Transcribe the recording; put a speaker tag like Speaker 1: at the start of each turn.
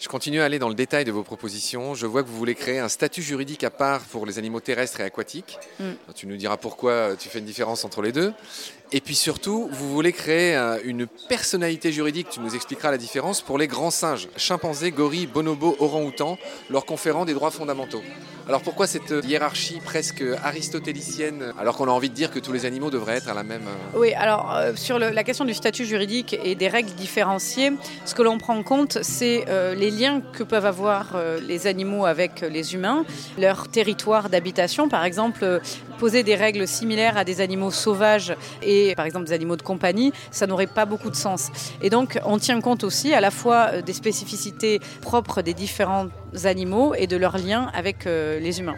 Speaker 1: Je continue à aller dans le détail de vos propositions. Je vois que vous voulez créer un statut juridique à part pour les animaux terrestres et aquatiques.
Speaker 2: Mm.
Speaker 1: Tu nous diras pourquoi tu fais une différence entre les deux. Et puis surtout, vous voulez créer euh, une personnalité juridique, tu nous expliqueras la différence, pour les grands singes, chimpanzés, gorilles, bonobos, orang-outans, leur conférant des droits fondamentaux. Alors pourquoi cette hiérarchie presque aristotélicienne, alors qu'on a envie de dire que tous les animaux devraient être à la même... euh,
Speaker 2: Oui, alors euh, sur la question du statut juridique et des règles différenciées, ce que l'on prend en compte, c'est euh, les liens que peuvent avoir euh, les animaux avec les humains, leur territoire d'habitation, par exemple, euh, poser des règles similaires à des animaux sauvages et par exemple des animaux de compagnie, ça n'aurait pas beaucoup de sens. Et donc on tient compte aussi à la fois euh, des spécificités propres des différents animaux et de leurs liens avec euh, les humains.